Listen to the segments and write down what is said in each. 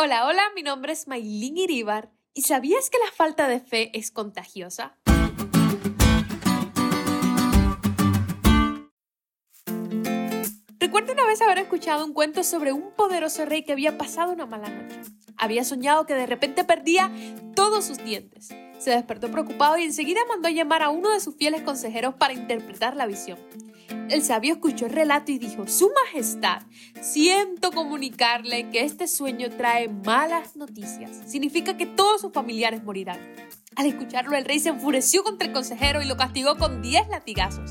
Hola, hola, mi nombre es Maylin Iribar. ¿Y sabías que la falta de fe es contagiosa? Recuerdo una vez haber escuchado un cuento sobre un poderoso rey que había pasado una mala noche. Había soñado que de repente perdía todos sus dientes. Se despertó preocupado y enseguida mandó llamar a uno de sus fieles consejeros para interpretar la visión. El sabio escuchó el relato y dijo, Su Majestad, siento comunicarle que este sueño trae malas noticias. Significa que todos sus familiares morirán. Al escucharlo, el rey se enfureció contra el consejero y lo castigó con 10 latigazos.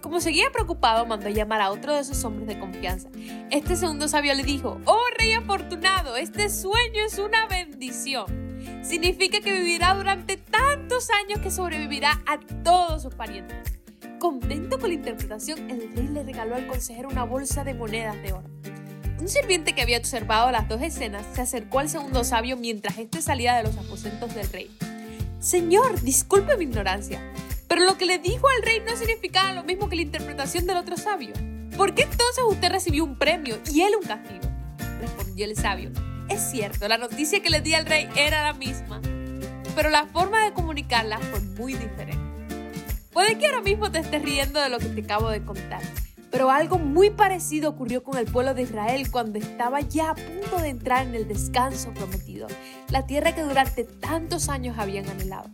Como seguía preocupado, mandó llamar a otro de sus hombres de confianza. Este segundo sabio le dijo, Oh rey afortunado, este sueño es una bendición. Significa que vivirá durante tantos años que sobrevivirá a todos sus parientes. Contento con la interpretación, el rey le regaló al consejero una bolsa de monedas de oro. Un sirviente que había observado las dos escenas se acercó al segundo sabio mientras éste salía de los aposentos del rey. Señor, disculpe mi ignorancia, pero lo que le dijo al rey no significaba lo mismo que la interpretación del otro sabio. ¿Por qué entonces usted recibió un premio y él un castigo? Respondió el sabio. Es cierto, la noticia que le di al rey era la misma, pero la forma de comunicarla fue muy diferente. Puede que ahora mismo te estés riendo de lo que te acabo de contar, pero algo muy parecido ocurrió con el pueblo de Israel cuando estaba ya a punto de entrar en el descanso prometido, la tierra que durante tantos años habían anhelado.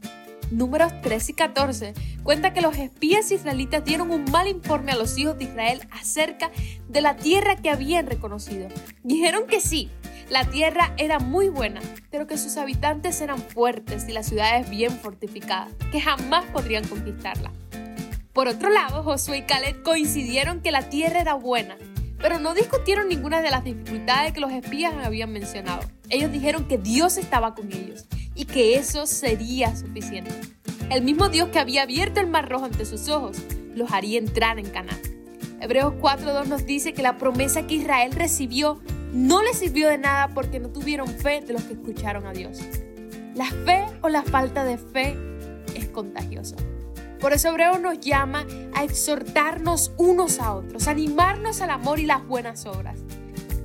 Números 13 y 14 cuenta que los espías israelitas dieron un mal informe a los hijos de Israel acerca de la tierra que habían reconocido. Dijeron que sí, la tierra era muy buena, pero que sus habitantes eran fuertes y las ciudades bien fortificadas, que jamás podrían conquistarla. Por otro lado, Josué y Caleb coincidieron que la tierra era buena, pero no discutieron ninguna de las dificultades que los espías habían mencionado. Ellos dijeron que Dios estaba con ellos y que eso sería suficiente. El mismo Dios que había abierto el mar rojo ante sus ojos los haría entrar en Canaán. Hebreos 4.2 nos dice que la promesa que Israel recibió no les sirvió de nada porque no tuvieron fe de los que escucharon a Dios. La fe o la falta de fe es contagiosa. Por eso Hebreo nos llama a exhortarnos unos a otros, animarnos al amor y las buenas obras.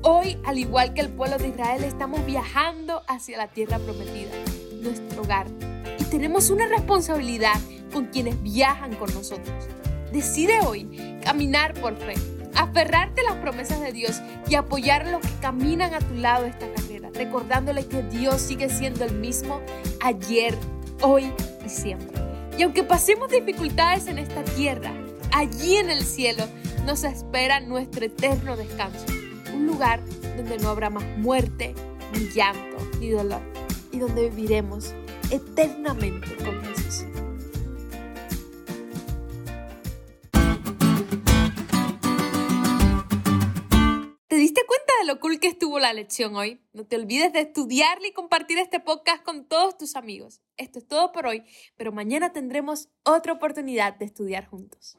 Hoy, al igual que el pueblo de Israel, estamos viajando hacia la tierra prometida, nuestro hogar, y tenemos una responsabilidad con quienes viajan con nosotros. Decide hoy caminar por fe aferrarte a las promesas de Dios y apoyar a los que caminan a tu lado esta carrera, recordándole que Dios sigue siendo el mismo ayer, hoy y siempre. Y aunque pasemos dificultades en esta tierra, allí en el cielo nos espera nuestro eterno descanso, un lugar donde no habrá más muerte, ni llanto, ni dolor, y donde viviremos eternamente con Jesús. Lo cool que estuvo la lección hoy? No te olvides de estudiarla y compartir este podcast con todos tus amigos. Esto es todo por hoy, pero mañana tendremos otra oportunidad de estudiar juntos.